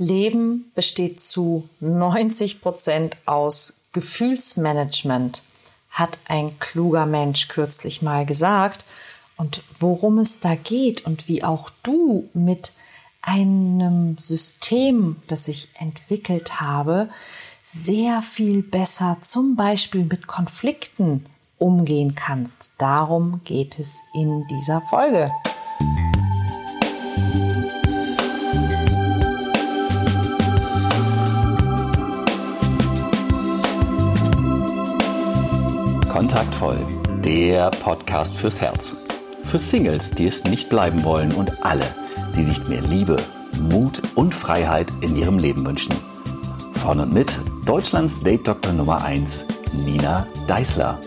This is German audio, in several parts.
Leben besteht zu 90 Prozent aus Gefühlsmanagement, hat ein kluger Mensch kürzlich mal gesagt. Und worum es da geht und wie auch du mit einem System, das ich entwickelt habe, sehr viel besser zum Beispiel mit Konflikten umgehen kannst. Darum geht es in dieser Folge. Kontaktvoll, der Podcast fürs Herz. Für Singles, die es nicht bleiben wollen und alle, die sich mehr Liebe, Mut und Freiheit in ihrem Leben wünschen. Von und mit Deutschlands Date Doktor Nummer 1, Nina Deißler.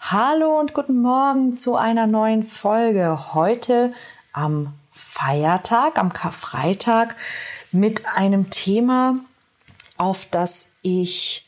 Hallo und guten Morgen zu einer neuen Folge. Heute am Feiertag, am Karfreitag, mit einem Thema, auf das ich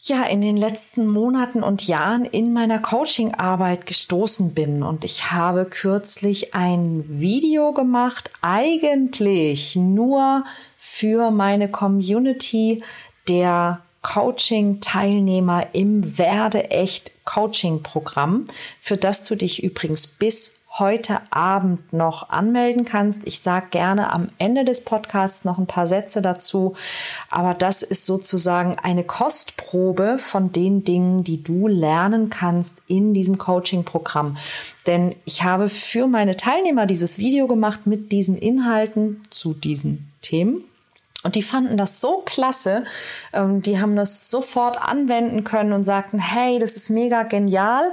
ja in den letzten Monaten und Jahren in meiner Coaching-Arbeit gestoßen bin. Und ich habe kürzlich ein Video gemacht, eigentlich nur für meine Community der Coaching-Teilnehmer im Werde echt Coaching-Programm, für das du dich übrigens bis heute Abend noch anmelden kannst. Ich sage gerne am Ende des Podcasts noch ein paar Sätze dazu, aber das ist sozusagen eine Kostprobe von den Dingen, die du lernen kannst in diesem Coaching-Programm. Denn ich habe für meine Teilnehmer dieses Video gemacht mit diesen Inhalten zu diesen Themen. Und die fanden das so klasse, ähm, die haben das sofort anwenden können und sagten, hey, das ist mega genial.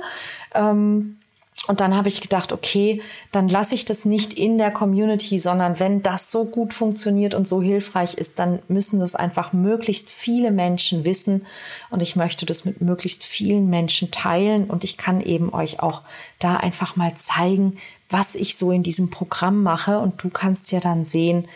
Ähm, und dann habe ich gedacht, okay, dann lasse ich das nicht in der Community, sondern wenn das so gut funktioniert und so hilfreich ist, dann müssen das einfach möglichst viele Menschen wissen. Und ich möchte das mit möglichst vielen Menschen teilen. Und ich kann eben euch auch da einfach mal zeigen, was ich so in diesem Programm mache. Und du kannst ja dann sehen,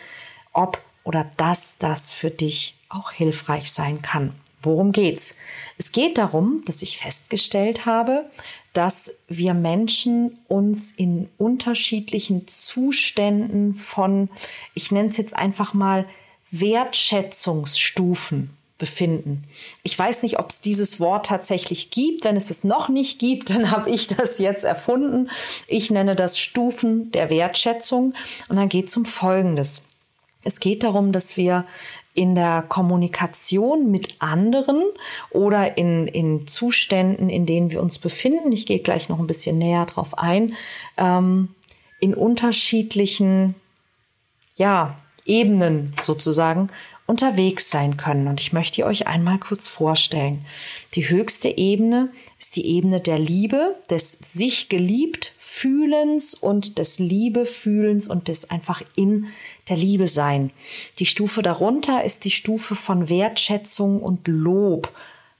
ob oder dass das für dich auch hilfreich sein kann. Worum geht's? Es geht darum, dass ich festgestellt habe, dass wir Menschen uns in unterschiedlichen Zuständen von, ich nenne es jetzt einfach mal, Wertschätzungsstufen befinden. Ich weiß nicht, ob es dieses Wort tatsächlich gibt. Wenn es es noch nicht gibt, dann habe ich das jetzt erfunden. Ich nenne das Stufen der Wertschätzung. Und dann geht es um Folgendes. Es geht darum, dass wir in der Kommunikation mit anderen oder in, in Zuständen, in denen wir uns befinden, ich gehe gleich noch ein bisschen näher drauf ein, ähm, in unterschiedlichen ja, Ebenen sozusagen unterwegs sein können. Und ich möchte euch einmal kurz vorstellen. Die höchste Ebene ist die Ebene der Liebe, des sich geliebt Fühlens und des Liebefühlens und des einfach in der Liebe sein. Die Stufe darunter ist die Stufe von Wertschätzung und Lob.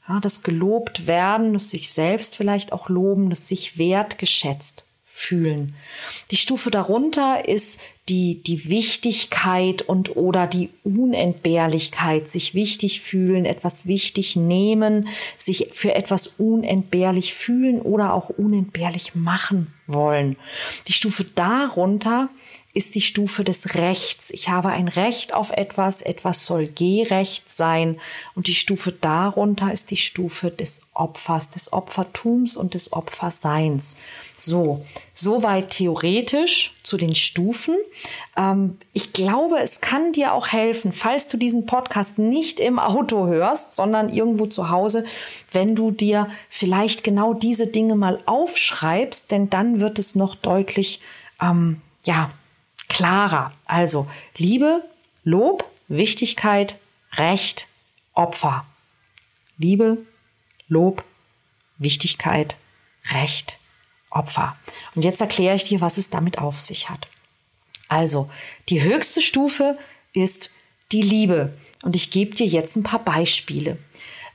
Ja, das gelobt werden, das sich selbst vielleicht auch loben, das sich wertgeschätzt fühlen. Die Stufe darunter ist die, die Wichtigkeit und oder die Unentbehrlichkeit, sich wichtig fühlen, etwas wichtig nehmen, sich für etwas unentbehrlich fühlen oder auch unentbehrlich machen wollen. Die Stufe darunter ist die Stufe des Rechts. Ich habe ein Recht auf etwas, etwas soll gerecht sein. Und die Stufe darunter ist die Stufe des Opfers, des Opfertums und des Opferseins. So, soweit theoretisch zu den Stufen. Ähm, ich glaube, es kann dir auch helfen, falls du diesen Podcast nicht im Auto hörst, sondern irgendwo zu Hause, wenn du dir vielleicht genau diese Dinge mal aufschreibst, denn dann wird es noch deutlich, ähm, ja, klarer. Also Liebe, Lob, Wichtigkeit, Recht, Opfer. Liebe, Lob, Wichtigkeit, Recht, Opfer. Und jetzt erkläre ich dir, was es damit auf sich hat. Also, die höchste Stufe ist die Liebe. Und ich gebe dir jetzt ein paar Beispiele.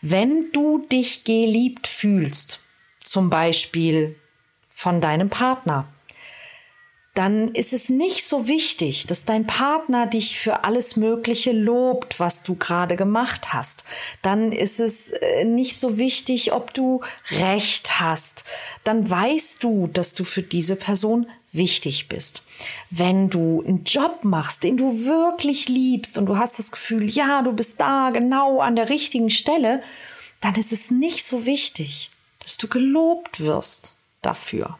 Wenn du dich geliebt fühlst, zum Beispiel von deinem Partner, dann ist es nicht so wichtig, dass dein Partner dich für alles Mögliche lobt, was du gerade gemacht hast. Dann ist es äh, nicht so wichtig, ob du Recht hast. Dann weißt du, dass du für diese Person wichtig bist. Wenn du einen Job machst, den du wirklich liebst und du hast das Gefühl, ja, du bist da genau an der richtigen Stelle, dann ist es nicht so wichtig, dass du gelobt wirst dafür.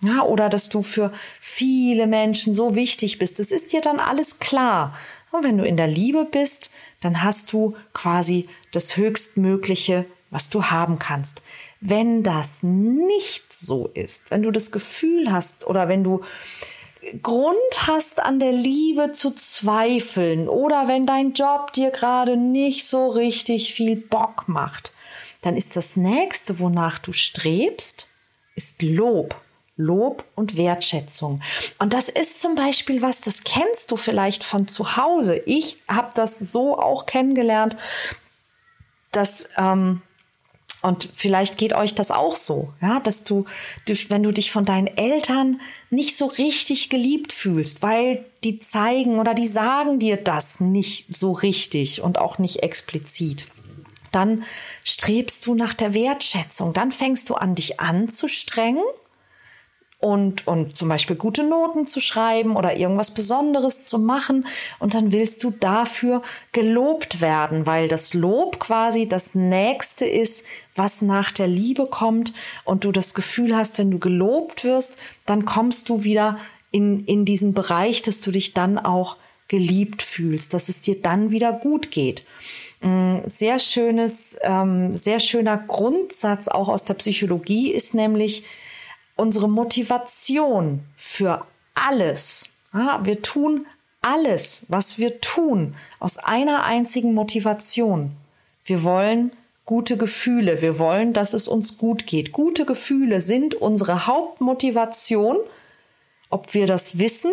Ja, oder dass du für viele Menschen so wichtig bist. Es ist dir dann alles klar. Und wenn du in der Liebe bist, dann hast du quasi das Höchstmögliche, was du haben kannst. Wenn das nicht so ist, wenn du das Gefühl hast oder wenn du Grund hast, an der Liebe zu zweifeln oder wenn dein Job dir gerade nicht so richtig viel Bock macht, dann ist das nächste, wonach du strebst, ist Lob. Lob und Wertschätzung. Und das ist zum Beispiel was, das kennst du vielleicht von zu Hause. Ich habe das so auch kennengelernt, dass ähm, und vielleicht geht euch das auch so, ja, dass du, wenn du dich von deinen Eltern nicht so richtig geliebt fühlst, weil die zeigen oder die sagen dir das nicht so richtig und auch nicht explizit, dann strebst du nach der Wertschätzung, dann fängst du an, dich anzustrengen und, und zum Beispiel gute Noten zu schreiben oder irgendwas Besonderes zu machen. Und dann willst du dafür gelobt werden, weil das Lob quasi das Nächste ist, was nach der Liebe kommt und du das Gefühl hast, wenn du gelobt wirst, dann kommst du wieder in, in diesen Bereich, dass du dich dann auch geliebt fühlst, dass es dir dann wieder gut geht. Mm, sehr schönes, ähm, sehr schöner Grundsatz auch aus der Psychologie ist nämlich, unsere Motivation für alles. Ja, wir tun alles, was wir tun, aus einer einzigen Motivation. Wir wollen gute Gefühle. Wir wollen, dass es uns gut geht. Gute Gefühle sind unsere Hauptmotivation, ob wir das wissen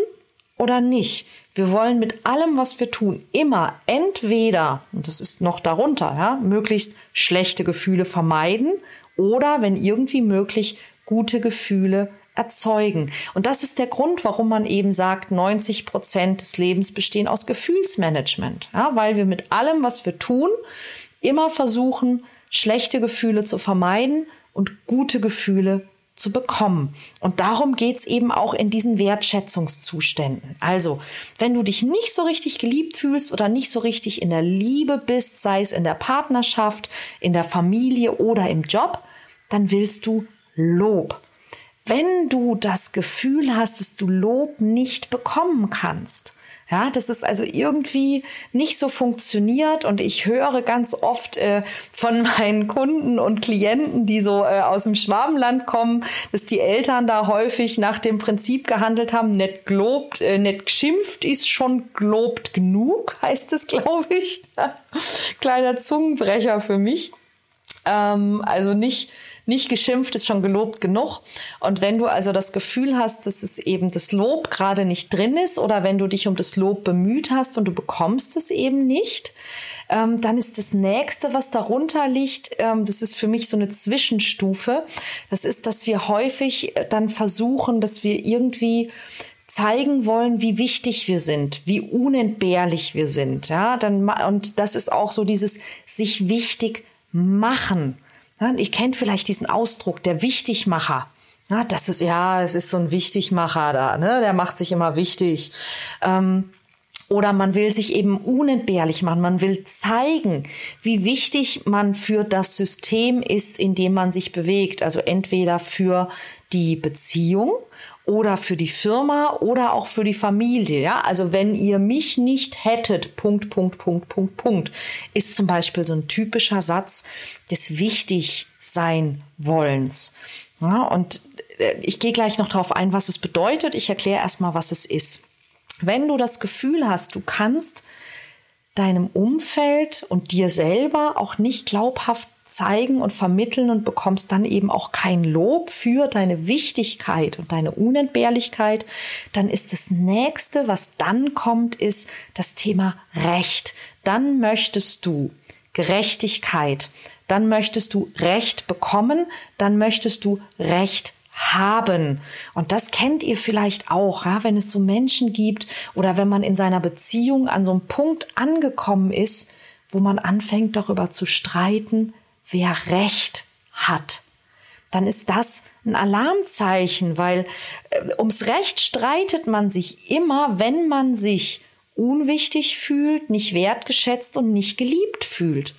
oder nicht. Wir wollen mit allem, was wir tun, immer entweder, und das ist noch darunter, ja, möglichst schlechte Gefühle vermeiden oder, wenn irgendwie möglich, gute Gefühle erzeugen. Und das ist der Grund, warum man eben sagt, 90 Prozent des Lebens bestehen aus Gefühlsmanagement. Ja, weil wir mit allem, was wir tun, immer versuchen, schlechte Gefühle zu vermeiden und gute Gefühle zu bekommen. Und darum geht's eben auch in diesen Wertschätzungszuständen. Also, wenn du dich nicht so richtig geliebt fühlst oder nicht so richtig in der Liebe bist, sei es in der Partnerschaft, in der Familie oder im Job, dann willst du Lob. Wenn du das Gefühl hast, dass du Lob nicht bekommen kannst, ja, dass es also irgendwie nicht so funktioniert und ich höre ganz oft äh, von meinen Kunden und Klienten, die so äh, aus dem Schwabenland kommen, dass die Eltern da häufig nach dem Prinzip gehandelt haben, nicht gelobt, äh, nicht geschimpft ist schon gelobt genug, heißt es, glaube ich. Kleiner Zungenbrecher für mich. Ähm, also nicht nicht geschimpft ist schon gelobt genug. Und wenn du also das Gefühl hast, dass es eben das Lob gerade nicht drin ist oder wenn du dich um das Lob bemüht hast und du bekommst es eben nicht, ähm, dann ist das nächste, was darunter liegt, ähm, das ist für mich so eine Zwischenstufe. Das ist, dass wir häufig dann versuchen, dass wir irgendwie zeigen wollen, wie wichtig wir sind, wie unentbehrlich wir sind, ja, dann und das ist auch so dieses sich wichtig machen. Ja, ich kenne vielleicht diesen Ausdruck, der Wichtigmacher. Ja, das ist, ja, es ist so ein Wichtigmacher da, ne? Der macht sich immer wichtig. Ähm, oder man will sich eben unentbehrlich machen. Man will zeigen, wie wichtig man für das System ist, in dem man sich bewegt. Also entweder für die Beziehung oder für die Firma oder auch für die Familie. Ja, also wenn ihr mich nicht hättet, Punkt, Punkt, Punkt, Punkt, Punkt, ist zum Beispiel so ein typischer Satz des Wichtigsein-Wollens. Ja, und äh, ich gehe gleich noch darauf ein, was es bedeutet. Ich erkläre erstmal, was es ist. Wenn du das Gefühl hast, du kannst deinem Umfeld und dir selber auch nicht glaubhaft zeigen und vermitteln und bekommst dann eben auch kein Lob für deine Wichtigkeit und deine Unentbehrlichkeit, dann ist das nächste, was dann kommt, ist das Thema Recht. Dann möchtest du Gerechtigkeit, dann möchtest du Recht bekommen, dann möchtest du Recht haben. Und das kennt ihr vielleicht auch, ja, wenn es so Menschen gibt oder wenn man in seiner Beziehung an so einem Punkt angekommen ist, wo man anfängt darüber zu streiten, wer Recht hat. Dann ist das ein Alarmzeichen, weil äh, ums Recht streitet man sich immer, wenn man sich unwichtig fühlt, nicht wertgeschätzt und nicht geliebt fühlt.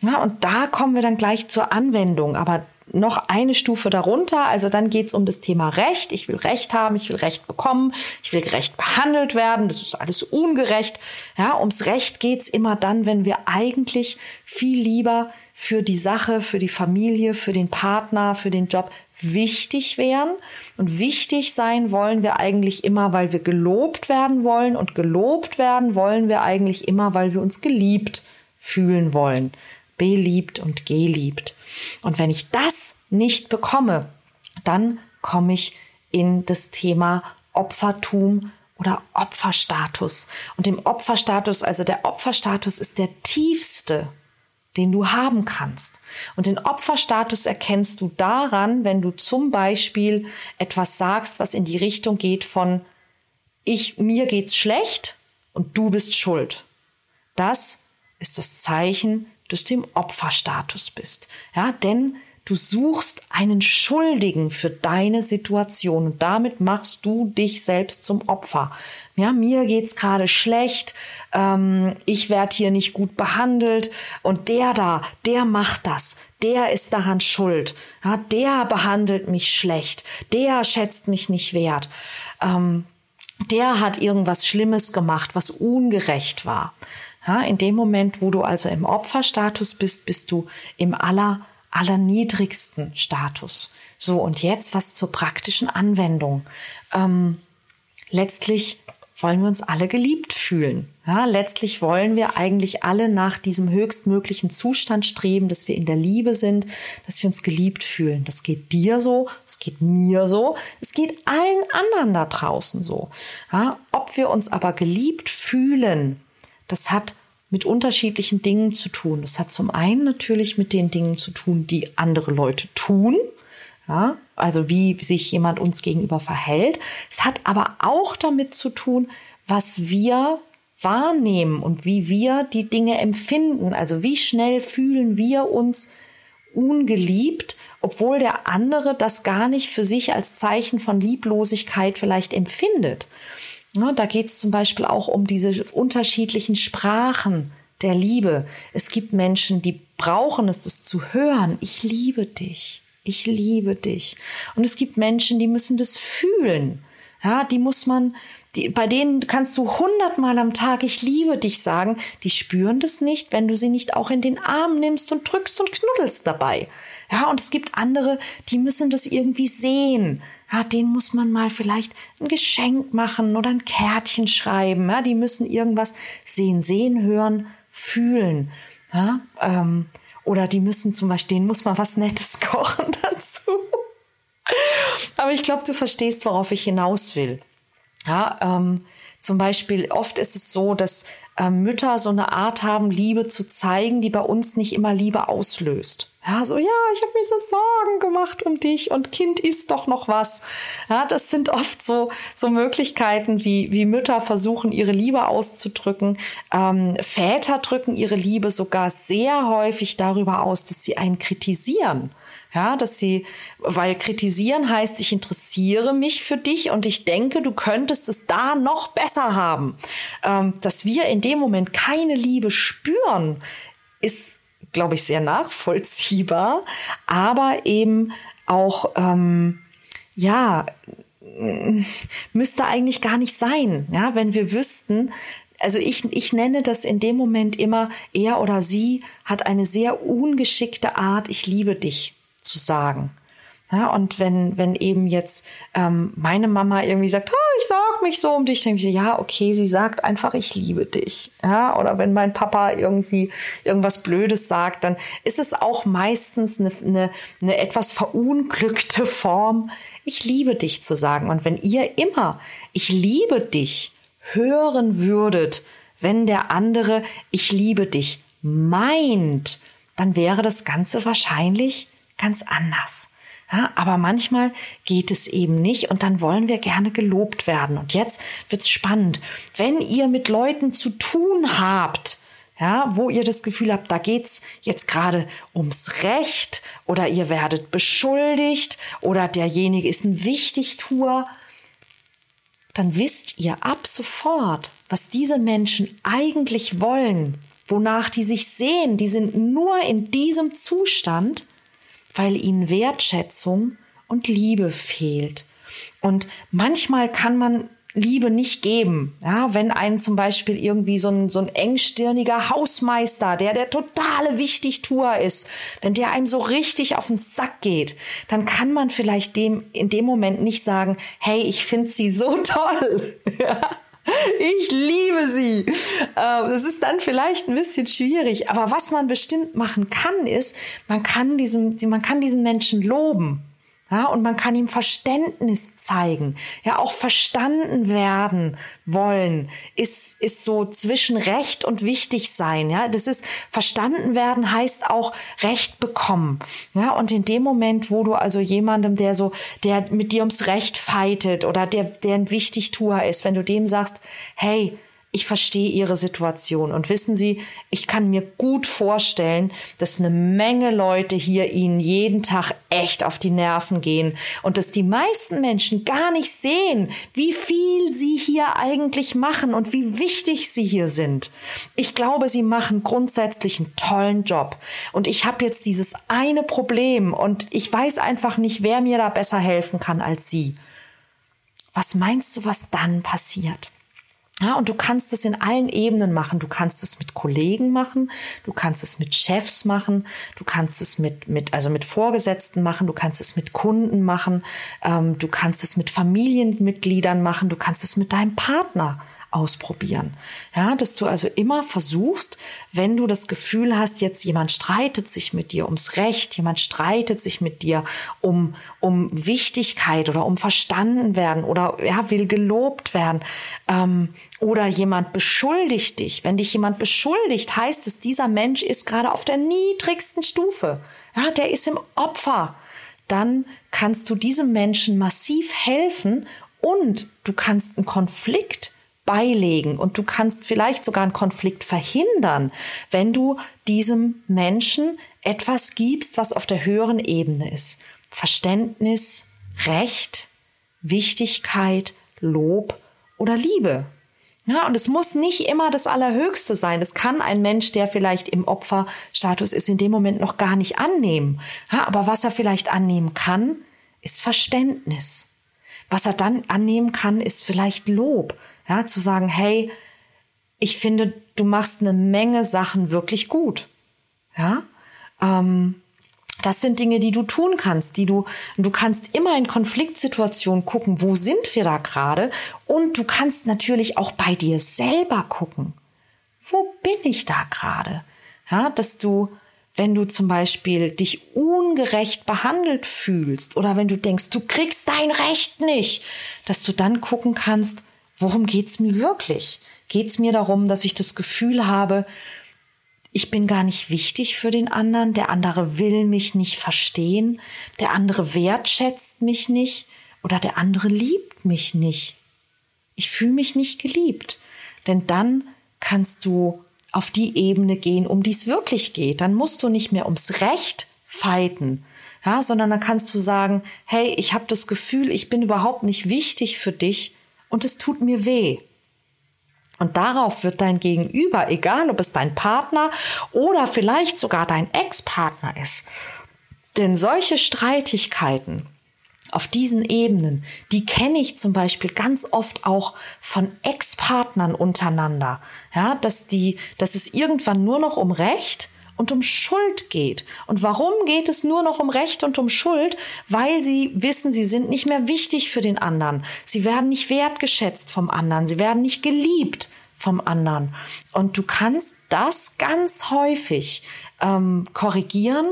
Ja, und da kommen wir dann gleich zur Anwendung. Aber noch eine Stufe darunter. Also dann geht es um das Thema Recht. Ich will Recht haben, ich will Recht bekommen, ich will gerecht behandelt werden. Das ist alles ungerecht. Ja, ums Recht geht's immer dann, wenn wir eigentlich viel lieber für die Sache, für die Familie, für den Partner, für den Job wichtig wären. Und wichtig sein wollen wir eigentlich immer, weil wir gelobt werden wollen. Und gelobt werden wollen wir eigentlich immer, weil wir uns geliebt fühlen wollen. Beliebt und geliebt. Und wenn ich das nicht bekomme, dann komme ich in das Thema Opfertum oder Opferstatus. Und im Opferstatus, also der Opferstatus ist der tiefste, den du haben kannst. Und den Opferstatus erkennst du daran, wenn du zum Beispiel etwas sagst, was in die Richtung geht von ich, mir geht's schlecht und du bist schuld. Das ist das Zeichen dass du im Opferstatus bist. Ja, denn du suchst einen Schuldigen für deine Situation und damit machst du dich selbst zum Opfer. Ja, mir geht's gerade schlecht, ähm, ich werde hier nicht gut behandelt und der da, der macht das, der ist daran schuld, ja, der behandelt mich schlecht, der schätzt mich nicht wert, ähm, der hat irgendwas Schlimmes gemacht, was ungerecht war. Ja, in dem Moment, wo du also im Opferstatus bist, bist du im aller, allerniedrigsten Status. So, und jetzt was zur praktischen Anwendung. Ähm, letztlich wollen wir uns alle geliebt fühlen. Ja, letztlich wollen wir eigentlich alle nach diesem höchstmöglichen Zustand streben, dass wir in der Liebe sind, dass wir uns geliebt fühlen. Das geht dir so, es geht mir so, es geht allen anderen da draußen so. Ja, ob wir uns aber geliebt fühlen, das hat mit unterschiedlichen Dingen zu tun. Das hat zum einen natürlich mit den Dingen zu tun, die andere Leute tun. Ja, also wie sich jemand uns gegenüber verhält. Es hat aber auch damit zu tun, was wir wahrnehmen und wie wir die Dinge empfinden. Also wie schnell fühlen wir uns ungeliebt, obwohl der andere das gar nicht für sich als Zeichen von Lieblosigkeit vielleicht empfindet. Ja, da geht es zum Beispiel auch um diese unterschiedlichen Sprachen der Liebe. Es gibt Menschen, die brauchen es, das zu hören. Ich liebe dich. Ich liebe dich. Und es gibt Menschen, die müssen das fühlen. Ja, die muss man, die, bei denen kannst du hundertmal am Tag ich liebe dich sagen. Die spüren das nicht, wenn du sie nicht auch in den Arm nimmst und drückst und knuddelst dabei. Ja, und es gibt andere, die müssen das irgendwie sehen ja, den muss man mal vielleicht ein Geschenk machen oder ein Kärtchen schreiben. Ja, die müssen irgendwas sehen, sehen, hören, fühlen. Ja, ähm, oder die müssen zum Beispiel, denen muss man was Nettes kochen dazu. Aber ich glaube, du verstehst, worauf ich hinaus will. Ja, ähm, zum Beispiel, oft ist es so, dass äh, Mütter so eine Art haben, Liebe zu zeigen, die bei uns nicht immer Liebe auslöst. Ja, so, ja, ich habe mir so Sorgen gemacht um dich und Kind ist doch noch was. Ja, das sind oft so, so Möglichkeiten, wie, wie Mütter versuchen, ihre Liebe auszudrücken. Ähm, Väter drücken ihre Liebe sogar sehr häufig darüber aus, dass sie einen kritisieren. Ja, dass sie, weil kritisieren heißt, ich interessiere mich für dich und ich denke, du könntest es da noch besser haben. Ähm, dass wir in dem Moment keine Liebe spüren, ist, glaube ich, sehr nachvollziehbar, aber eben auch, ähm, ja, müsste eigentlich gar nicht sein, ja, wenn wir wüssten, also ich, ich nenne das in dem Moment immer, er oder sie hat eine sehr ungeschickte Art, ich liebe dich zu sagen. Ja, und wenn, wenn eben jetzt ähm, meine Mama irgendwie sagt, oh, ich sorge mich so um dich, dann denke ich, ja, okay, sie sagt einfach, ich liebe dich. Ja, oder wenn mein Papa irgendwie irgendwas Blödes sagt, dann ist es auch meistens eine, eine, eine etwas verunglückte Form, ich liebe dich zu sagen. Und wenn ihr immer, ich liebe dich hören würdet, wenn der andere, ich liebe dich meint, dann wäre das Ganze wahrscheinlich ganz anders. Ja, aber manchmal geht es eben nicht und dann wollen wir gerne gelobt werden. Und jetzt wird's spannend. Wenn ihr mit Leuten zu tun habt, ja, wo ihr das Gefühl habt, da geht's jetzt gerade ums Recht oder ihr werdet beschuldigt oder derjenige ist ein Wichtigtuer, dann wisst ihr ab sofort, was diese Menschen eigentlich wollen, wonach die sich sehen. Die sind nur in diesem Zustand, weil ihnen Wertschätzung und Liebe fehlt. Und manchmal kann man Liebe nicht geben. Ja, wenn einen zum Beispiel irgendwie so ein, so ein engstirniger Hausmeister, der der totale Wichtigtuer ist, wenn der einem so richtig auf den Sack geht, dann kann man vielleicht dem in dem Moment nicht sagen, hey, ich finde sie so toll. Ja. Ich liebe sie. Ähm, das ist dann vielleicht ein bisschen schwierig. Aber was man bestimmt machen kann, ist, man kann diesem, man kann diesen Menschen loben. Ja, und man kann ihm Verständnis zeigen. Ja, auch verstanden werden wollen ist, ist so zwischen Recht und wichtig sein. Ja, das ist verstanden werden heißt auch Recht bekommen. Ja, und in dem Moment, wo du also jemandem, der so, der mit dir ums Recht fightet oder der, der ein Wichtigtuer ist, wenn du dem sagst, hey, ich verstehe ihre Situation. Und wissen Sie, ich kann mir gut vorstellen, dass eine Menge Leute hier Ihnen jeden Tag echt auf die Nerven gehen und dass die meisten Menschen gar nicht sehen, wie viel Sie hier eigentlich machen und wie wichtig Sie hier sind. Ich glaube, Sie machen grundsätzlich einen tollen Job. Und ich habe jetzt dieses eine Problem und ich weiß einfach nicht, wer mir da besser helfen kann als Sie. Was meinst du, was dann passiert? Ja, und du kannst es in allen Ebenen machen. Du kannst es mit Kollegen machen, du kannst es mit Chefs machen, du kannst es mit, mit, also mit Vorgesetzten machen, du kannst es mit Kunden machen, ähm, du kannst es mit Familienmitgliedern machen, du kannst es mit deinem Partner ausprobieren. Ja, dass du also immer versuchst, wenn du das Gefühl hast, jetzt jemand streitet sich mit dir ums Recht, jemand streitet sich mit dir um, um Wichtigkeit oder um verstanden werden oder ja, will gelobt werden, ähm, oder jemand beschuldigt dich. Wenn dich jemand beschuldigt, heißt es, dieser Mensch ist gerade auf der niedrigsten Stufe. Ja, der ist im Opfer. Dann kannst du diesem Menschen massiv helfen und du kannst einen Konflikt beilegen und du kannst vielleicht sogar einen Konflikt verhindern, wenn du diesem Menschen etwas gibst, was auf der höheren Ebene ist. Verständnis, Recht, Wichtigkeit, Lob oder Liebe. Ja, und es muss nicht immer das Allerhöchste sein. Es kann ein Mensch, der vielleicht im Opferstatus ist, in dem Moment noch gar nicht annehmen. Ja, aber was er vielleicht annehmen kann, ist Verständnis. Was er dann annehmen kann, ist vielleicht Lob. Ja, zu sagen, hey, ich finde, du machst eine Menge Sachen wirklich gut. Ja, ähm, das sind Dinge, die du tun kannst, die du, du kannst immer in Konfliktsituationen gucken, wo sind wir da gerade? Und du kannst natürlich auch bei dir selber gucken. Wo bin ich da gerade? Ja, dass du, wenn du zum Beispiel dich ungerecht behandelt fühlst oder wenn du denkst, du kriegst dein Recht nicht, dass du dann gucken kannst, worum geht's mir wirklich? Geht's mir darum, dass ich das Gefühl habe, ich bin gar nicht wichtig für den anderen, der andere will mich nicht verstehen, der andere wertschätzt mich nicht oder der andere liebt mich nicht. Ich fühle mich nicht geliebt. Denn dann kannst du auf die Ebene gehen, um die es wirklich geht. Dann musst du nicht mehr ums Recht fighten, ja, sondern dann kannst du sagen, hey, ich habe das Gefühl, ich bin überhaupt nicht wichtig für dich und es tut mir weh. Und darauf wird dein Gegenüber, egal ob es dein Partner oder vielleicht sogar dein Ex-Partner ist, denn solche Streitigkeiten auf diesen Ebenen, die kenne ich zum Beispiel ganz oft auch von Ex-Partnern untereinander. Ja, dass die, dass es irgendwann nur noch um Recht und um Schuld geht. Und warum geht es nur noch um Recht und um Schuld? Weil sie wissen, sie sind nicht mehr wichtig für den anderen. Sie werden nicht wertgeschätzt vom anderen. Sie werden nicht geliebt vom anderen. Und du kannst das ganz häufig ähm, korrigieren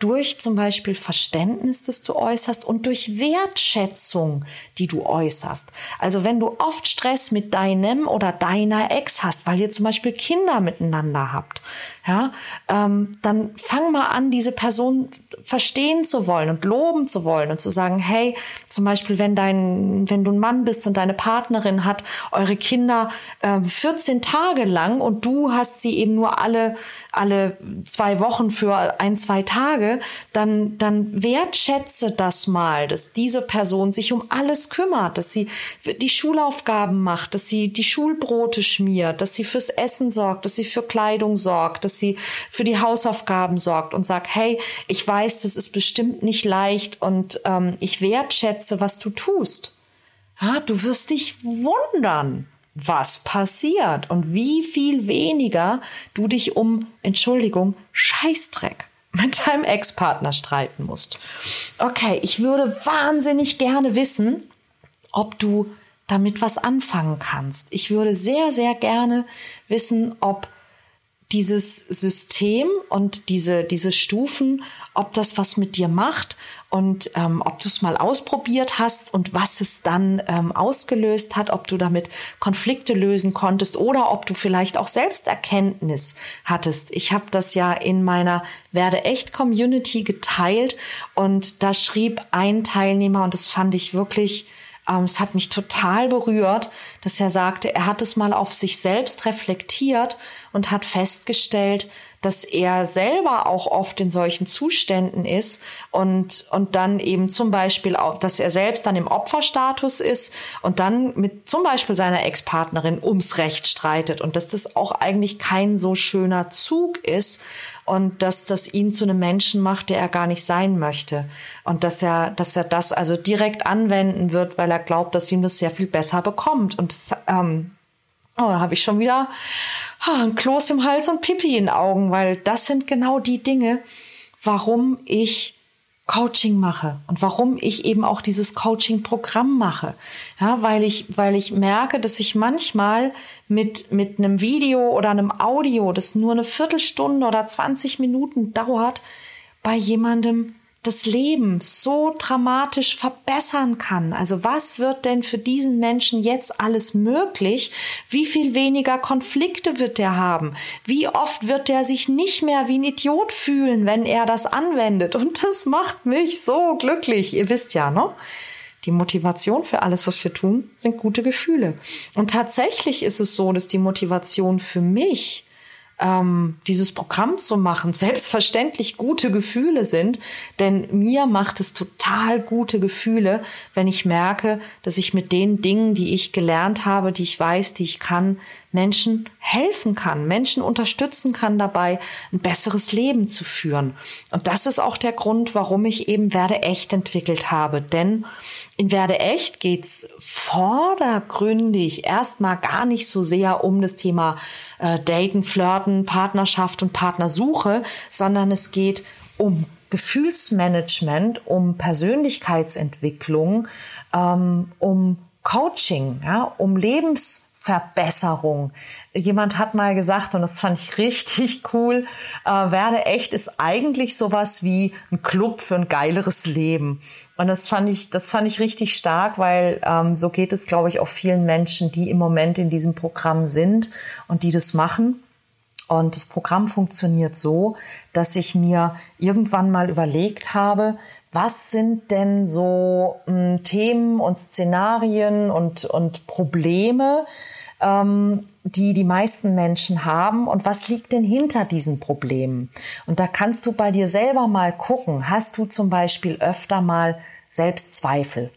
durch zum Beispiel Verständnis, das du äußerst und durch Wertschätzung, die du äußerst. Also wenn du oft Stress mit deinem oder deiner Ex hast, weil ihr zum Beispiel Kinder miteinander habt, ja, ähm, dann fang mal an, diese Person verstehen zu wollen und loben zu wollen und zu sagen, hey, zum Beispiel, wenn dein, wenn du ein Mann bist und deine Partnerin hat eure Kinder äh, 14 Tage lang und du hast sie eben nur alle alle zwei Wochen für ein zwei Tage, dann dann wertschätze das mal, dass diese Person sich um alles kümmert, dass sie die Schulaufgaben macht, dass sie die Schulbrote schmiert, dass sie fürs Essen sorgt, dass sie für Kleidung sorgt, dass sie für die Hausaufgaben sorgt und sagt, hey, ich weiß, das ist bestimmt nicht leicht und ähm, ich wertschätze, was du tust. Ja, du wirst dich wundern, was passiert und wie viel weniger du dich um, Entschuldigung, Scheißdreck mit deinem Ex-Partner streiten musst. Okay, ich würde wahnsinnig gerne wissen, ob du damit was anfangen kannst. Ich würde sehr, sehr gerne wissen, ob dieses System und diese, diese Stufen, ob das was mit dir macht und ähm, ob du es mal ausprobiert hast und was es dann ähm, ausgelöst hat, ob du damit Konflikte lösen konntest oder ob du vielleicht auch Selbsterkenntnis hattest. Ich habe das ja in meiner Werde echt Community geteilt und da schrieb ein Teilnehmer und das fand ich wirklich ähm, es hat mich total berührt, dass er sagte, er hat es mal auf sich selbst reflektiert und hat festgestellt, dass er selber auch oft in solchen Zuständen ist und, und dann eben zum Beispiel auch, dass er selbst dann im Opferstatus ist und dann mit zum Beispiel seiner Ex-Partnerin ums Recht streitet und dass das auch eigentlich kein so schöner Zug ist und dass das ihn zu einem Menschen macht, der er gar nicht sein möchte. Und dass er, dass er das also direkt anwenden wird, weil er glaubt, dass ihm das sehr viel besser bekommt. Und das, ähm, Oh, da habe ich schon wieder ein Kloß im Hals und Pipi in den Augen, weil das sind genau die Dinge, warum ich Coaching mache und warum ich eben auch dieses Coaching-Programm mache. Ja, weil ich, weil ich merke, dass ich manchmal mit, mit einem Video oder einem Audio, das nur eine Viertelstunde oder 20 Minuten dauert, bei jemandem das Leben so dramatisch verbessern kann. Also was wird denn für diesen Menschen jetzt alles möglich? Wie viel weniger Konflikte wird er haben? Wie oft wird er sich nicht mehr wie ein Idiot fühlen, wenn er das anwendet? Und das macht mich so glücklich. Ihr wisst ja, ne? Die Motivation für alles, was wir tun, sind gute Gefühle. Und tatsächlich ist es so, dass die Motivation für mich ähm, dieses Programm zu machen, selbstverständlich gute Gefühle sind. Denn mir macht es total gute Gefühle, wenn ich merke, dass ich mit den Dingen, die ich gelernt habe, die ich weiß, die ich kann, Menschen helfen kann, Menschen unterstützen kann dabei, ein besseres Leben zu führen. Und das ist auch der Grund, warum ich eben Werde echt entwickelt habe. Denn in Werde echt geht's vordergründig erstmal gar nicht so sehr um das Thema äh, Daten, Flirten, Partnerschaft und Partnersuche, sondern es geht um Gefühlsmanagement, um Persönlichkeitsentwicklung, ähm, um Coaching, ja, um Lebens Verbesserung. Jemand hat mal gesagt, und das fand ich richtig cool, äh, werde echt ist eigentlich sowas wie ein Club für ein geileres Leben. Und das fand ich, das fand ich richtig stark, weil ähm, so geht es, glaube ich, auch vielen Menschen, die im Moment in diesem Programm sind und die das machen. Und das Programm funktioniert so, dass ich mir irgendwann mal überlegt habe, was sind denn so mh, hm, Themen und Szenarien und, und Probleme, ähm, die die meisten Menschen haben und was liegt denn hinter diesen Problemen? Und da kannst du bei dir selber mal gucken. Hast du zum Beispiel öfter mal Selbstzweifel?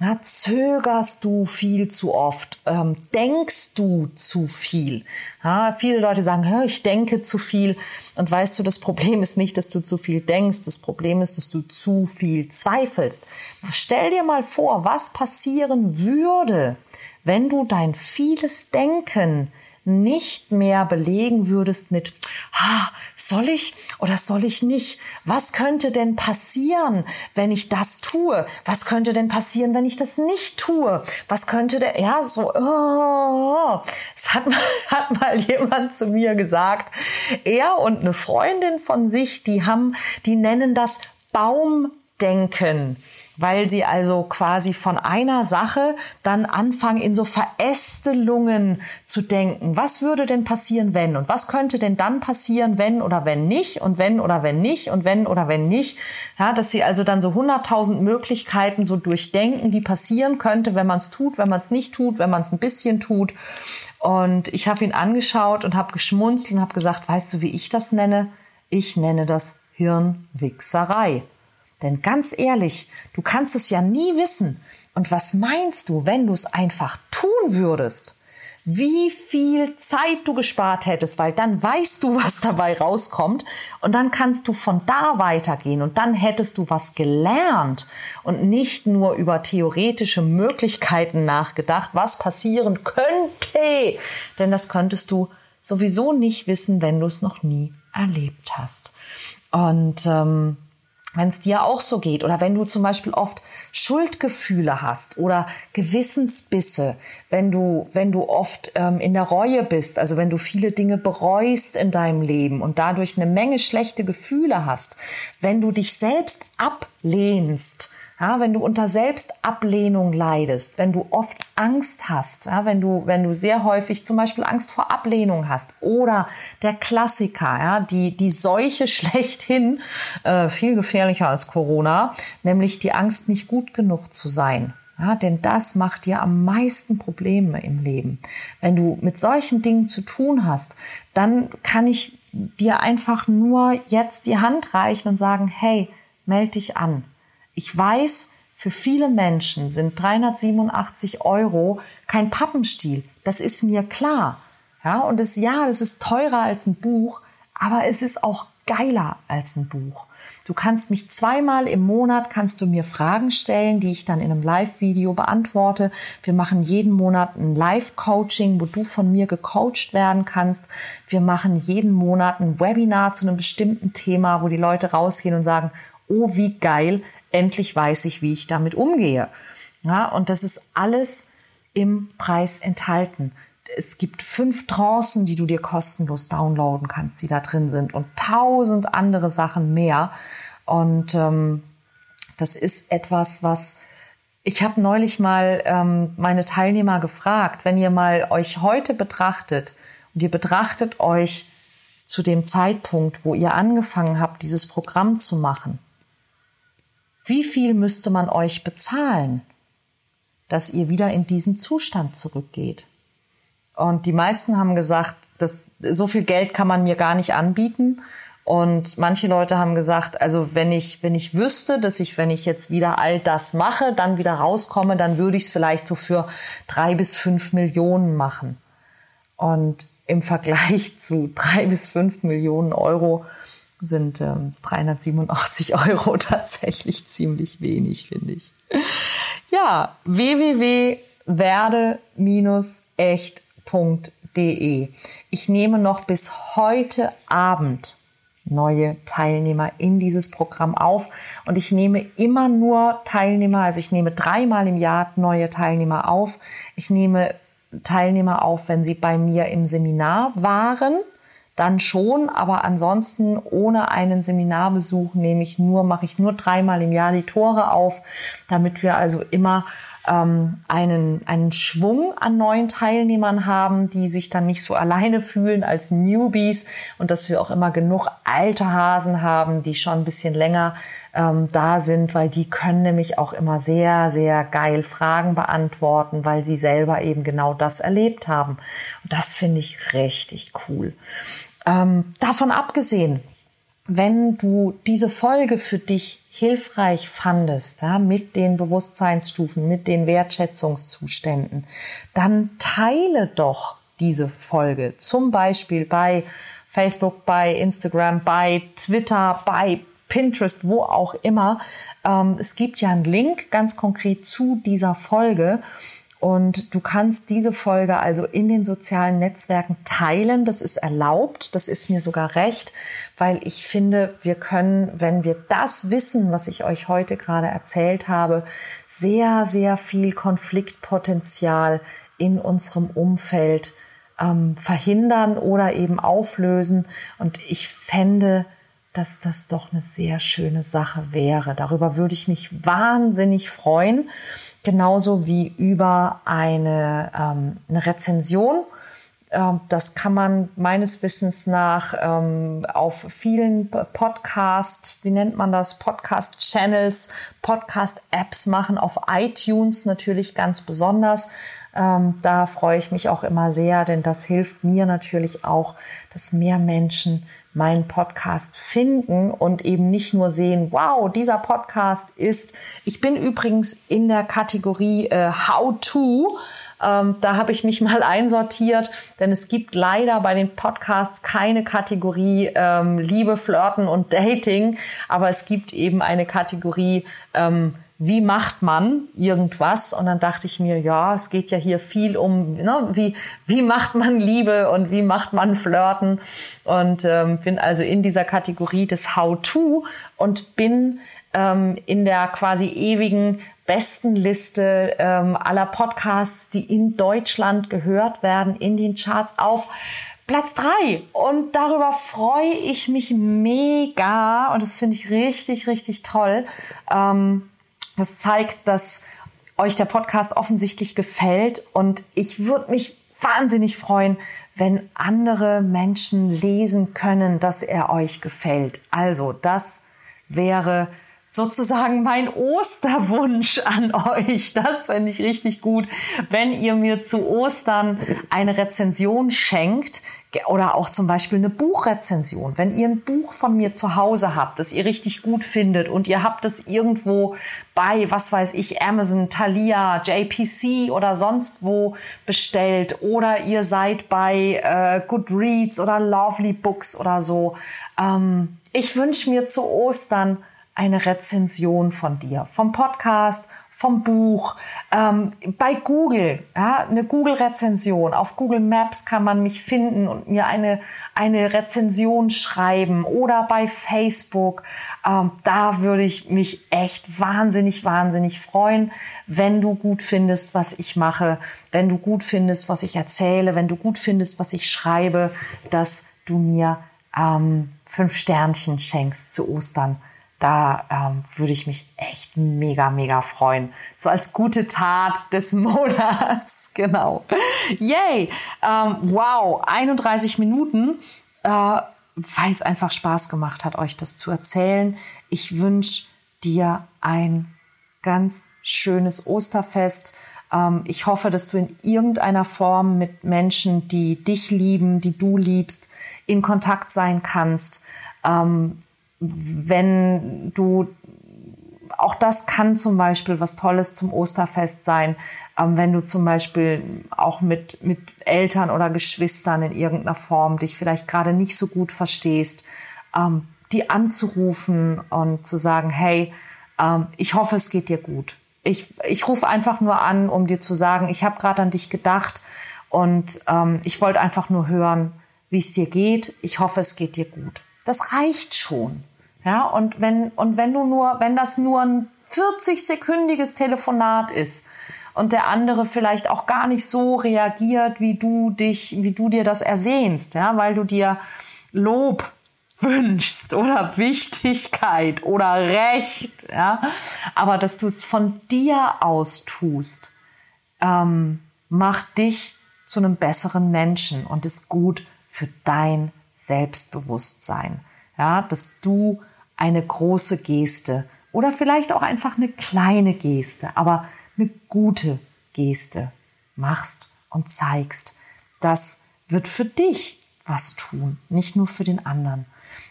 Ja, zögerst du viel zu oft? Ähm, denkst du zu viel? Ja, viele Leute sagen, ich denke zu viel. Und weißt du, das Problem ist nicht, dass du zu viel denkst. Das Problem ist, dass du zu viel zweifelst. Stell dir mal vor, was passieren würde, wenn du dein vieles Denken nicht mehr belegen würdest mit, ah, soll ich oder soll ich nicht? Was könnte denn passieren, wenn ich das tue? Was könnte denn passieren, wenn ich das nicht tue? Was könnte der, ja, so, oh, es hat mal, hat mal jemand zu mir gesagt, er und eine Freundin von sich, die haben, die nennen das Baumdenken. Weil sie also quasi von einer Sache dann anfangen, in so Verästelungen zu denken. Was würde denn passieren, wenn? Und was könnte denn dann passieren, wenn oder wenn nicht? Und wenn oder wenn nicht? Und wenn oder wenn nicht? Ja, dass sie also dann so hunderttausend Möglichkeiten so durchdenken, die passieren könnte, wenn man es tut, wenn man es nicht tut, wenn man es ein bisschen tut. Und ich habe ihn angeschaut und habe geschmunzelt und habe gesagt, weißt du, wie ich das nenne? Ich nenne das Hirnwichserei. Denn ganz ehrlich, du kannst es ja nie wissen. Und was meinst du, wenn du es einfach tun würdest? Wie viel Zeit du gespart hättest, weil dann weißt du, was dabei rauskommt und dann kannst du von da weitergehen und dann hättest du was gelernt und nicht nur über theoretische Möglichkeiten nachgedacht, was passieren könnte, denn das könntest du sowieso nicht wissen, wenn du es noch nie erlebt hast. Und ähm, wenn es dir auch so geht oder wenn du zum Beispiel oft Schuldgefühle hast oder Gewissensbisse, wenn du, wenn du oft ähm, in der Reue bist, also wenn du viele Dinge bereust in deinem Leben und dadurch eine Menge schlechte Gefühle hast, wenn du dich selbst ablehnst, ja, wenn du unter Selbstablehnung leidest, wenn du oft Angst hast, ja, wenn du, wenn du sehr häufig zum Beispiel Angst vor Ablehnung hast oder der Klassiker, ja, die, die Seuche schlechthin, äh, viel gefährlicher als Corona, nämlich die Angst, nicht gut genug zu sein. Ja, denn das macht dir am meisten Probleme im Leben. Wenn du mit solchen Dingen zu tun hast, dann kann ich dir einfach nur jetzt die Hand reichen und sagen, hey, meld dich an. Ich weiß, für viele Menschen sind 387 Euro kein Pappenstiel. Das ist mir klar. Ja, und es, ja, es ist teurer als ein Buch, aber es ist auch geiler als ein Buch. Du kannst mich zweimal im Monat, kannst du mir Fragen stellen, die ich dann in einem Live-Video beantworte. Wir machen jeden Monat ein Live-Coaching, wo du von mir gecoacht werden kannst. Wir machen jeden Monat ein Webinar zu einem bestimmten Thema, wo die Leute rausgehen und sagen, oh, wie geil, endlich weiß ich, wie ich damit umgehe. Ja, und das ist alles im Preis enthalten. Es gibt fünf Trancen, die du dir kostenlos downloaden kannst, die da drin sind und tausend andere Sachen mehr. Und ähm, das ist etwas, was ich habe neulich mal ähm, meine Teilnehmer gefragt, wenn ihr mal euch heute betrachtet und ihr betrachtet euch zu dem Zeitpunkt, wo ihr angefangen habt, dieses Programm zu machen, wie viel müsste man euch bezahlen, dass ihr wieder in diesen Zustand zurückgeht? Und die meisten haben gesagt, dass so viel Geld kann man mir gar nicht anbieten. Und manche Leute haben gesagt, also wenn ich, wenn ich wüsste, dass ich, wenn ich jetzt wieder all das mache, dann wieder rauskomme, dann würde ich es vielleicht so für drei bis fünf Millionen machen. Und im Vergleich zu drei bis fünf Millionen Euro sind ähm, 387 Euro tatsächlich ziemlich wenig, finde ich. Ja, www.werde-echt.de. Ich nehme noch bis heute Abend neue Teilnehmer in dieses Programm auf und ich nehme immer nur Teilnehmer, also ich nehme dreimal im Jahr neue Teilnehmer auf. Ich nehme Teilnehmer auf, wenn sie bei mir im Seminar waren dann schon, aber ansonsten ohne einen Seminarbesuch nehme ich nur, mache ich nur dreimal im Jahr die Tore auf, damit wir also immer ähm, einen, einen Schwung an neuen Teilnehmern haben, die sich dann nicht so alleine fühlen als Newbies und dass wir auch immer genug alte Hasen haben, die schon ein bisschen länger ähm, da sind, weil die können nämlich auch immer sehr, sehr geil Fragen beantworten, weil sie selber eben genau das erlebt haben. Und das finde ich richtig cool. Ähm, davon abgesehen, wenn du diese Folge für dich hilfreich fandest, ja, mit den Bewusstseinsstufen, mit den Wertschätzungszuständen, dann teile doch diese Folge. Zum Beispiel bei Facebook, bei Instagram, bei Twitter, bei Pinterest, wo auch immer. Ähm, es gibt ja einen Link ganz konkret zu dieser Folge und du kannst diese Folge also in den sozialen Netzwerken teilen. Das ist erlaubt. Das ist mir sogar recht, weil ich finde, wir können, wenn wir das wissen, was ich euch heute gerade erzählt habe, sehr, sehr viel Konfliktpotenzial in unserem Umfeld ähm, verhindern oder eben auflösen. Und ich fände dass das doch eine sehr schöne Sache wäre. Darüber würde ich mich wahnsinnig freuen, genauso wie über eine, ähm, eine Rezension ähm, das kann man meines Wissens nach ähm, auf vielen Podcast, wie nennt man das, Podcast-Channels, Podcast-Apps machen, auf iTunes natürlich ganz besonders. Ähm, da freue ich mich auch immer sehr, denn das hilft mir natürlich auch, dass mehr Menschen meinen Podcast finden und eben nicht nur sehen, wow, dieser Podcast ist, ich bin übrigens in der Kategorie äh, How to, ähm, da habe ich mich mal einsortiert, denn es gibt leider bei den Podcasts keine Kategorie ähm, Liebe, Flirten und Dating, aber es gibt eben eine Kategorie ähm, wie macht man irgendwas? Und dann dachte ich mir, ja, es geht ja hier viel um, ne, wie, wie macht man Liebe und wie macht man Flirten? Und ähm, bin also in dieser Kategorie des How-To und bin ähm, in der quasi ewigen besten Liste ähm, aller Podcasts, die in Deutschland gehört werden, in den Charts auf Platz drei Und darüber freue ich mich mega. Und das finde ich richtig, richtig toll. Ähm, das zeigt, dass euch der Podcast offensichtlich gefällt. Und ich würde mich wahnsinnig freuen, wenn andere Menschen lesen können, dass er euch gefällt. Also, das wäre sozusagen mein Osterwunsch an euch. Das fände ich richtig gut, wenn ihr mir zu Ostern eine Rezension schenkt oder auch zum Beispiel eine Buchrezension. Wenn ihr ein Buch von mir zu Hause habt, das ihr richtig gut findet und ihr habt es irgendwo bei, was weiß ich, Amazon, Thalia, JPC oder sonst wo bestellt oder ihr seid bei äh, Goodreads oder Lovely Books oder so. Ähm, ich wünsche mir zu Ostern eine Rezension von dir, vom Podcast, vom Buch, ähm, bei Google, ja, eine Google-Rezension. Auf Google Maps kann man mich finden und mir eine, eine Rezension schreiben oder bei Facebook. Ähm, da würde ich mich echt wahnsinnig, wahnsinnig freuen, wenn du gut findest, was ich mache, wenn du gut findest, was ich erzähle, wenn du gut findest, was ich schreibe, dass du mir ähm, fünf Sternchen schenkst zu Ostern da ähm, würde ich mich echt mega, mega freuen. So als gute Tat des Monats. genau. Yay! Ähm, wow, 31 Minuten, äh, weil es einfach Spaß gemacht hat, euch das zu erzählen. Ich wünsche dir ein ganz schönes Osterfest. Ähm, ich hoffe, dass du in irgendeiner Form mit Menschen, die dich lieben, die du liebst, in Kontakt sein kannst. Wenn du auch das kann zum Beispiel was Tolles zum Osterfest sein, ähm, wenn du zum Beispiel auch mit, mit Eltern oder Geschwistern in irgendeiner Form dich vielleicht gerade nicht so gut verstehst, ähm, die anzurufen und zu sagen, hey, ähm, ich hoffe, es geht dir gut. Ich, ich rufe einfach nur an, um dir zu sagen, ich habe gerade an dich gedacht und ähm, ich wollte einfach nur hören, wie es dir geht. Ich hoffe, es geht dir gut. Das reicht schon. Ja, und wenn, und wenn du nur, wenn das nur ein 40-sekündiges Telefonat ist und der andere vielleicht auch gar nicht so reagiert, wie du dich, wie du dir das ersehnst, ja, weil du dir Lob wünschst oder Wichtigkeit oder Recht, ja, aber dass du es von dir aus tust, ähm, macht dich zu einem besseren Menschen und ist gut für dein Selbstbewusstsein. Ja, dass du eine große Geste oder vielleicht auch einfach eine kleine Geste, aber eine gute Geste machst und zeigst. Das wird für dich was tun, nicht nur für den anderen.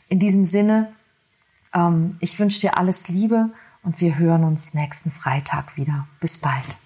In diesem Sinne, ähm, ich wünsche dir alles Liebe und wir hören uns nächsten Freitag wieder. Bis bald.